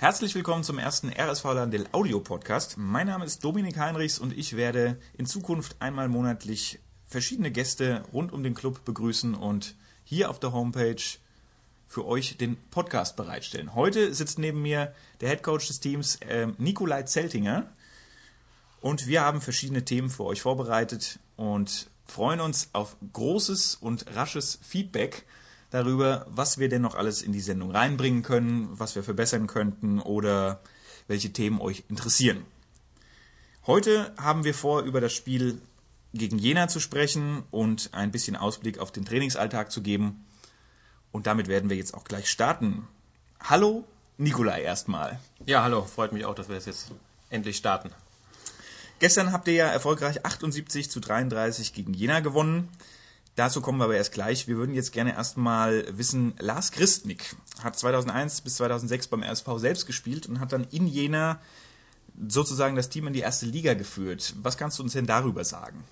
Herzlich willkommen zum ersten RSV Landel Audio Podcast. Mein Name ist Dominik Heinrichs und ich werde in Zukunft einmal monatlich verschiedene Gäste rund um den Club begrüßen und hier auf der Homepage für euch den Podcast bereitstellen. Heute sitzt neben mir der Head Coach des Teams äh, Nikolai Zeltinger und wir haben verschiedene Themen für euch vorbereitet und freuen uns auf großes und rasches Feedback darüber, was wir denn noch alles in die Sendung reinbringen können, was wir verbessern könnten oder welche Themen euch interessieren. Heute haben wir vor, über das Spiel gegen Jena zu sprechen und ein bisschen Ausblick auf den Trainingsalltag zu geben. Und damit werden wir jetzt auch gleich starten. Hallo, Nikolai erstmal. Ja, hallo, freut mich auch, dass wir das jetzt endlich starten. Gestern habt ihr ja erfolgreich 78 zu 33 gegen Jena gewonnen. Dazu kommen wir aber erst gleich. Wir würden jetzt gerne erstmal wissen, Lars Christnick hat 2001 bis 2006 beim RSV selbst gespielt und hat dann in Jena sozusagen das Team in die erste Liga geführt. Was kannst du uns denn darüber sagen?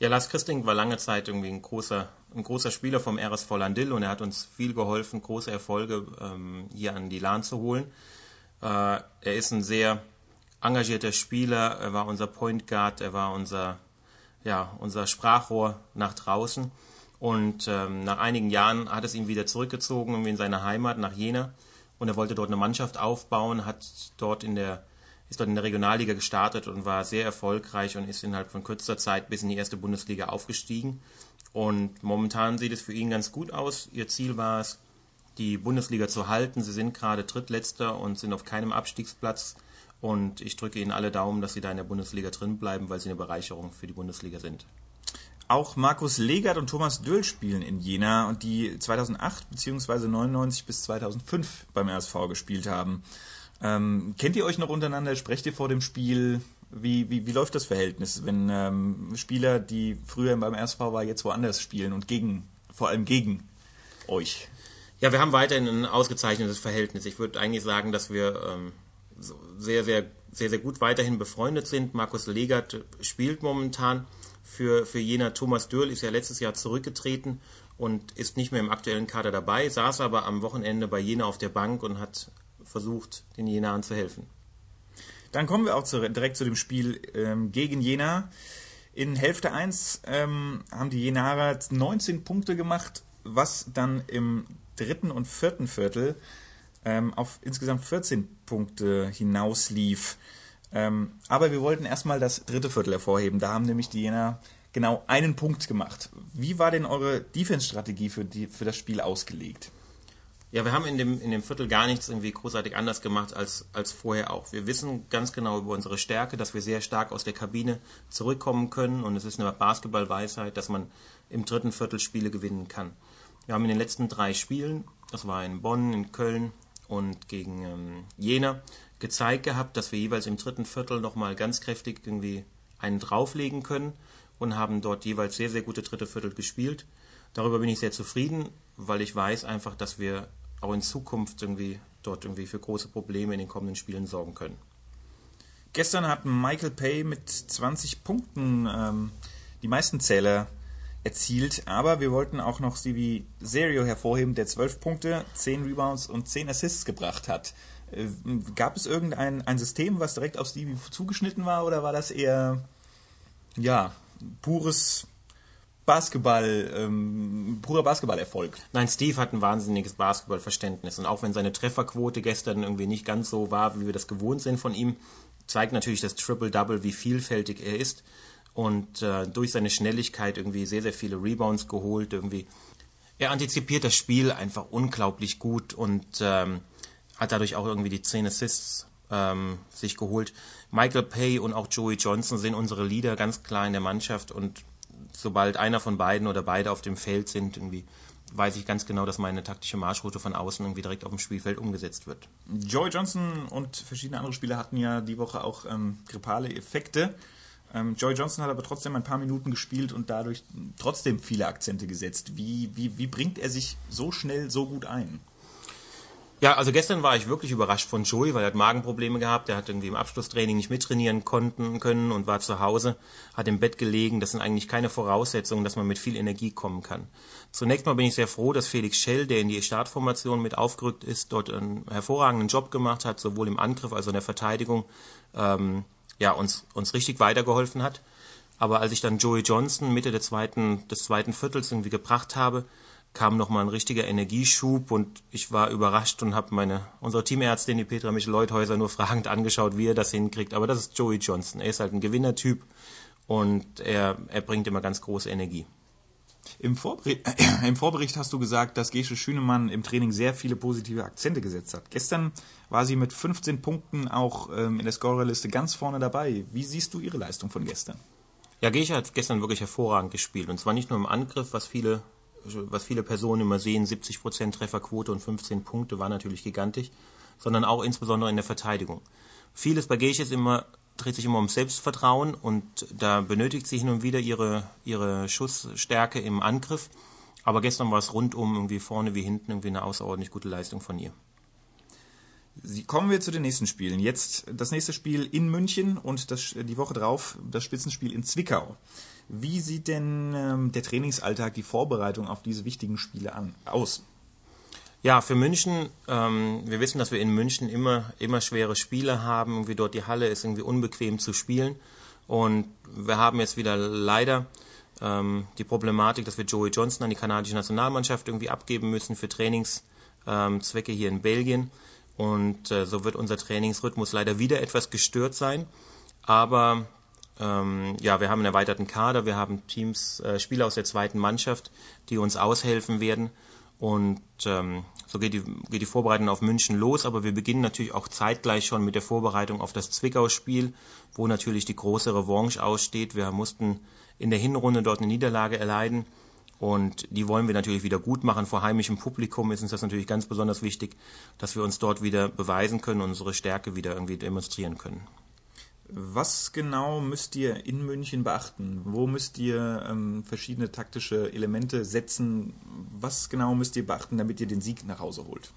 Ja, Lars Christling war lange Zeit irgendwie ein großer, ein großer Spieler vom RSV Landil und er hat uns viel geholfen, große Erfolge ähm, hier an die Lahn zu holen. Äh, er ist ein sehr engagierter Spieler, er war unser Point Guard, er war unser ja, unser Sprachrohr nach draußen. Und ähm, nach einigen Jahren hat es ihn wieder zurückgezogen in seine Heimat nach Jena. Und er wollte dort eine Mannschaft aufbauen, hat dort in der, ist dort in der Regionalliga gestartet und war sehr erfolgreich und ist innerhalb von kürzester Zeit bis in die erste Bundesliga aufgestiegen. Und momentan sieht es für ihn ganz gut aus. Ihr Ziel war es, die Bundesliga zu halten. Sie sind gerade Drittletzter und sind auf keinem Abstiegsplatz. Und ich drücke Ihnen alle Daumen, dass Sie da in der Bundesliga drin bleiben, weil Sie eine Bereicherung für die Bundesliga sind. Auch Markus Legert und Thomas Döll spielen in Jena und die 2008 bzw. 99 bis 2005 beim RSV gespielt haben. Ähm, kennt ihr euch noch untereinander? Sprecht ihr vor dem Spiel? Wie, wie, wie läuft das Verhältnis, wenn ähm, Spieler, die früher beim RSV waren, jetzt woanders spielen und gegen, vor allem gegen euch? Ja, wir haben weiterhin ein ausgezeichnetes Verhältnis. Ich würde eigentlich sagen, dass wir ähm, sehr, sehr, sehr, sehr gut weiterhin befreundet sind. Markus Legert spielt momentan für, für Jena. Thomas Dürl ist ja letztes Jahr zurückgetreten und ist nicht mehr im aktuellen Kader dabei, saß aber am Wochenende bei Jena auf der Bank und hat versucht, den Jenaan zu helfen. Dann kommen wir auch zu, direkt zu dem Spiel ähm, gegen Jena. In Hälfte 1 ähm, haben die Jenaer 19 Punkte gemacht, was dann im dritten und vierten Viertel ähm, auf insgesamt 14 Punkte hinauslief. Ähm, aber wir wollten erstmal das dritte Viertel hervorheben. Da haben nämlich die Jena genau einen Punkt gemacht. Wie war denn eure Defense-Strategie für, für das Spiel ausgelegt? Ja, wir haben in dem, in dem Viertel gar nichts irgendwie großartig anders gemacht als, als vorher auch. Wir wissen ganz genau über unsere Stärke, dass wir sehr stark aus der Kabine zurückkommen können und es ist eine Basketballweisheit, dass man im dritten Viertel Spiele gewinnen kann. Wir haben in den letzten drei Spielen, das war in Bonn, in Köln und gegen ähm, Jena gezeigt gehabt, dass wir jeweils im dritten Viertel nochmal ganz kräftig irgendwie einen drauflegen können und haben dort jeweils sehr, sehr gute dritte Viertel gespielt. Darüber bin ich sehr zufrieden, weil ich weiß einfach, dass wir auch in Zukunft irgendwie dort irgendwie für große Probleme in den kommenden Spielen sorgen können. Gestern hat Michael Pay mit 20 Punkten ähm, die meisten Zähler erzielt, aber wir wollten auch noch Stevie Serio hervorheben, der 12 Punkte, 10 Rebounds und 10 Assists gebracht hat. Äh, gab es irgendein ein System, was direkt auf Stevie zugeschnitten war, oder war das eher ja pures Basketball, ähm, purer Basketballerfolg. Nein, Steve hat ein wahnsinniges Basketballverständnis und auch wenn seine Trefferquote gestern irgendwie nicht ganz so war, wie wir das gewohnt sind von ihm, zeigt natürlich das Triple-Double, wie vielfältig er ist und äh, durch seine Schnelligkeit irgendwie sehr, sehr viele Rebounds geholt. Irgendwie. Er antizipiert das Spiel einfach unglaublich gut und ähm, hat dadurch auch irgendwie die 10 Assists ähm, sich geholt. Michael Pay und auch Joey Johnson sind unsere Leader ganz klar in der Mannschaft und sobald einer von beiden oder beide auf dem Feld sind, irgendwie weiß ich ganz genau, dass meine taktische Marschroute von außen irgendwie direkt auf dem Spielfeld umgesetzt wird. Joey Johnson und verschiedene andere Spieler hatten ja die Woche auch ähm, grippale Effekte. Ähm, Joey Johnson hat aber trotzdem ein paar Minuten gespielt und dadurch trotzdem viele Akzente gesetzt. Wie, wie, wie bringt er sich so schnell so gut ein? Ja, also gestern war ich wirklich überrascht von Joey, weil er hat Magenprobleme gehabt. Er hat irgendwie im Abschlusstraining nicht mittrainieren konnten können und war zu Hause, hat im Bett gelegen. Das sind eigentlich keine Voraussetzungen, dass man mit viel Energie kommen kann. Zunächst mal bin ich sehr froh, dass Felix Schell, der in die Startformation mit aufgerückt ist, dort einen hervorragenden Job gemacht hat, sowohl im Angriff als auch in der Verteidigung, ähm, ja, uns, uns richtig weitergeholfen hat. Aber als ich dann Joey Johnson Mitte der zweiten, des zweiten Viertels irgendwie gebracht habe, kam nochmal ein richtiger Energieschub und ich war überrascht und habe meine unsere Teamärztin, die Petra Michel-Leuthäuser, nur fragend angeschaut, wie er das hinkriegt. Aber das ist Joey Johnson. Er ist halt ein Gewinnertyp und er, er bringt immer ganz große Energie. Im, Vorbericht, äh, Im Vorbericht hast du gesagt, dass Gesche Schünemann im Training sehr viele positive Akzente gesetzt hat. Gestern war sie mit 15 Punkten auch ähm, in der Scorerliste ganz vorne dabei. Wie siehst du ihre Leistung von gestern? Ja, Gesche hat gestern wirklich hervorragend gespielt. Und zwar nicht nur im Angriff, was viele was viele Personen immer sehen, 70% Trefferquote und 15 Punkte war natürlich gigantisch, sondern auch insbesondere in der Verteidigung. Vieles bei Geich ist immer, dreht sich immer um Selbstvertrauen und da benötigt sie hin und wieder ihre, ihre Schussstärke im Angriff. Aber gestern war es rundum, irgendwie vorne wie hinten, irgendwie eine außerordentlich gute Leistung von ihr. Kommen wir zu den nächsten Spielen. Jetzt das nächste Spiel in München und das, die Woche drauf das Spitzenspiel in Zwickau. Wie sieht denn ähm, der Trainingsalltag, die Vorbereitung auf diese wichtigen Spiele an, aus? Ja, für München, ähm, wir wissen, dass wir in München immer, immer schwere Spiele haben. Irgendwie dort die Halle ist irgendwie unbequem zu spielen. Und wir haben jetzt wieder leider ähm, die Problematik, dass wir Joey Johnson an die kanadische Nationalmannschaft irgendwie abgeben müssen für Trainingszwecke ähm, hier in Belgien. Und äh, so wird unser Trainingsrhythmus leider wieder etwas gestört sein. Aber ähm, ja, wir haben einen erweiterten Kader, wir haben Teams, äh, Spieler aus der zweiten Mannschaft, die uns aushelfen werden. Und ähm, so geht die, geht die Vorbereitung auf München los, aber wir beginnen natürlich auch zeitgleich schon mit der Vorbereitung auf das Zwickau-Spiel, wo natürlich die große Revanche aussteht. Wir mussten in der Hinrunde dort eine Niederlage erleiden und die wollen wir natürlich wieder gut machen. Vor heimischem Publikum ist uns das natürlich ganz besonders wichtig, dass wir uns dort wieder beweisen können, unsere Stärke wieder irgendwie demonstrieren können. Was genau müsst ihr in München beachten? Wo müsst ihr ähm, verschiedene taktische Elemente setzen? Was genau müsst ihr beachten, damit ihr den Sieg nach Hause holt?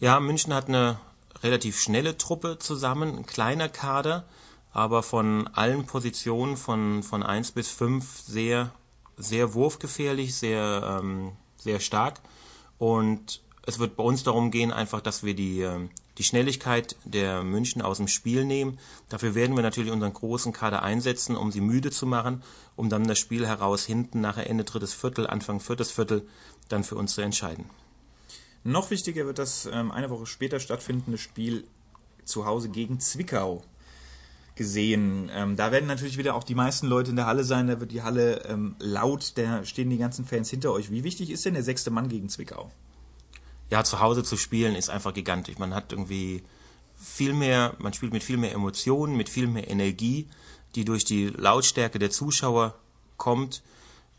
Ja, München hat eine relativ schnelle Truppe zusammen, ein kleiner Kader, aber von allen Positionen von, von 1 bis 5 sehr, sehr wurfgefährlich, sehr, ähm, sehr stark. Und es wird bei uns darum gehen, einfach, dass wir die, ähm, die Schnelligkeit der München aus dem Spiel nehmen. Dafür werden wir natürlich unseren großen Kader einsetzen, um sie müde zu machen, um dann das Spiel heraus hinten nachher Ende drittes Viertel, Anfang viertes Viertel dann für uns zu entscheiden. Noch wichtiger wird das ähm, eine Woche später stattfindende Spiel zu Hause gegen Zwickau gesehen. Ähm, da werden natürlich wieder auch die meisten Leute in der Halle sein, da wird die Halle ähm, laut, da stehen die ganzen Fans hinter euch. Wie wichtig ist denn der sechste Mann gegen Zwickau? Ja, zu Hause zu spielen ist einfach gigantisch. Man hat irgendwie viel mehr, man spielt mit viel mehr Emotionen, mit viel mehr Energie, die durch die Lautstärke der Zuschauer kommt.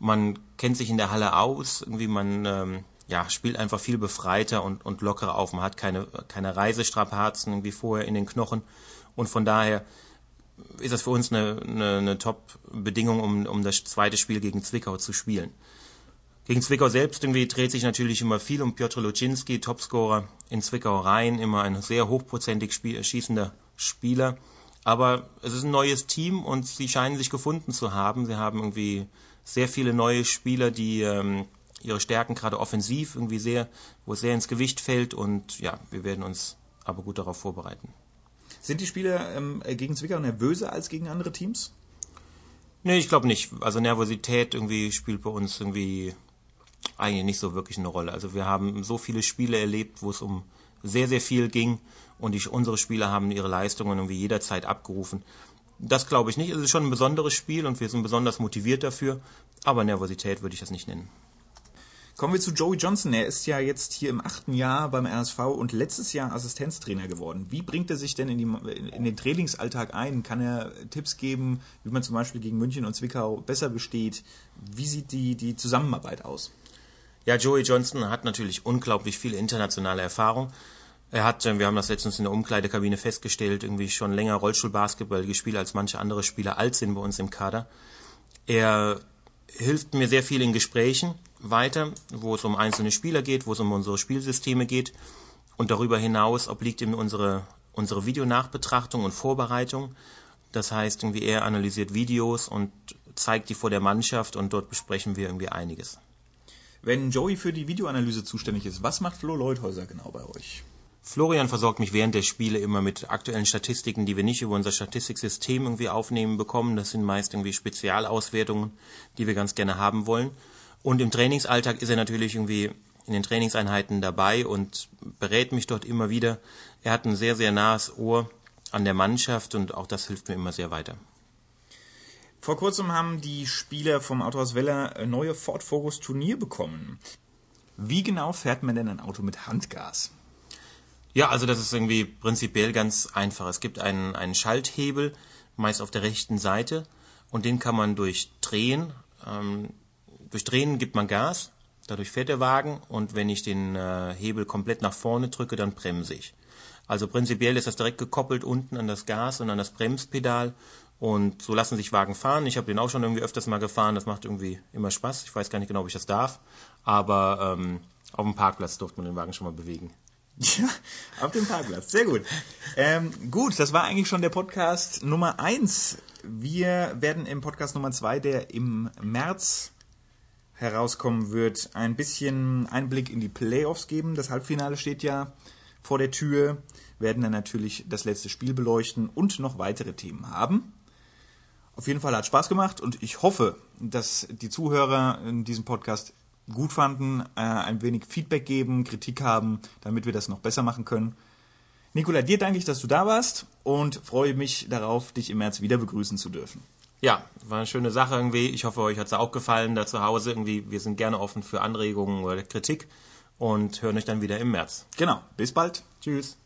Man kennt sich in der Halle aus, irgendwie man ähm, ja, spielt einfach viel befreiter und, und lockerer auf. Man hat keine, keine Reisestrapazen irgendwie vorher in den Knochen. Und von daher ist das für uns eine, eine, eine Top-Bedingung, um, um das zweite Spiel gegen Zwickau zu spielen. Gegen Zwickau selbst irgendwie dreht sich natürlich immer viel um Piotr Luczynski, Topscorer in Zwickau rein, immer ein sehr hochprozentig spiel schießender Spieler. Aber es ist ein neues Team und sie scheinen sich gefunden zu haben. Sie haben irgendwie sehr viele neue Spieler, die ähm, ihre Stärken gerade offensiv irgendwie sehr, wo es sehr ins Gewicht fällt und ja, wir werden uns aber gut darauf vorbereiten. Sind die Spieler ähm, gegen Zwickau nervöser als gegen andere Teams? Nee, ich glaube nicht. Also Nervosität irgendwie spielt bei uns irgendwie eigentlich nicht so wirklich eine Rolle. Also wir haben so viele Spiele erlebt, wo es um sehr, sehr viel ging und die, unsere Spieler haben ihre Leistungen irgendwie jederzeit abgerufen. Das glaube ich nicht. Es ist schon ein besonderes Spiel und wir sind besonders motiviert dafür, aber Nervosität würde ich das nicht nennen. Kommen wir zu Joey Johnson. Er ist ja jetzt hier im achten Jahr beim RSV und letztes Jahr Assistenztrainer geworden. Wie bringt er sich denn in, die, in, den Trainingsalltag ein? Kann er Tipps geben, wie man zum Beispiel gegen München und Zwickau besser besteht? Wie sieht die, die Zusammenarbeit aus? Ja, Joey Johnson hat natürlich unglaublich viel internationale Erfahrung. Er hat, äh, wir haben das letztens in der Umkleidekabine festgestellt, irgendwie schon länger Rollstuhlbasketball gespielt als manche andere Spieler alt sind bei uns im Kader. Er hilft mir sehr viel in Gesprächen weiter, wo es um einzelne Spieler geht, wo es um unsere Spielsysteme geht. und darüber hinaus obliegt ihm unsere, unsere Videonachbetrachtung und Vorbereitung. Das heißt, irgendwie er analysiert Videos und zeigt die vor der Mannschaft und dort besprechen wir irgendwie einiges. Wenn Joey für die Videoanalyse zuständig ist, was macht Flo Leuthäuser genau bei euch? Florian versorgt mich während der Spiele immer mit aktuellen Statistiken, die wir nicht über unser Statistiksystem irgendwie aufnehmen bekommen. Das sind meist irgendwie Spezialauswertungen, die wir ganz gerne haben wollen. Und im Trainingsalltag ist er natürlich irgendwie in den Trainingseinheiten dabei und berät mich dort immer wieder. Er hat ein sehr, sehr nahes Ohr an der Mannschaft und auch das hilft mir immer sehr weiter. Vor kurzem haben die Spieler vom Autohaus Weller neue Ford Focus Turnier bekommen. Wie genau fährt man denn ein Auto mit Handgas? Ja, also das ist irgendwie prinzipiell ganz einfach. Es gibt einen, einen Schalthebel, meist auf der rechten Seite, und den kann man durch Drehen, ähm, durch Drehen gibt man Gas, dadurch fährt der Wagen, und wenn ich den äh, Hebel komplett nach vorne drücke, dann bremse ich. Also prinzipiell ist das direkt gekoppelt unten an das Gas und an das Bremspedal und so lassen sich Wagen fahren. Ich habe den auch schon irgendwie öfters mal gefahren. Das macht irgendwie immer Spaß. Ich weiß gar nicht genau, ob ich das darf. Aber ähm, auf dem Parkplatz durfte man den Wagen schon mal bewegen. Ja, auf dem Parkplatz. Sehr gut. Ähm, gut, das war eigentlich schon der Podcast Nummer 1. Wir werden im Podcast Nummer 2, der im März herauskommen wird, ein bisschen Einblick in die Playoffs geben. Das Halbfinale steht ja vor der Tür. Werden dann natürlich das letzte Spiel beleuchten und noch weitere Themen haben. Auf jeden Fall hat Spaß gemacht und ich hoffe, dass die Zuhörer in diesem Podcast gut fanden, äh, ein wenig Feedback geben, Kritik haben, damit wir das noch besser machen können. Nikola, dir danke ich, dass du da warst und freue mich darauf, dich im März wieder begrüßen zu dürfen. Ja, war eine schöne Sache irgendwie. Ich hoffe, euch hat es auch gefallen da zu Hause. Irgendwie, wir sind gerne offen für Anregungen oder Kritik und hören euch dann wieder im März. Genau. Bis bald. Tschüss.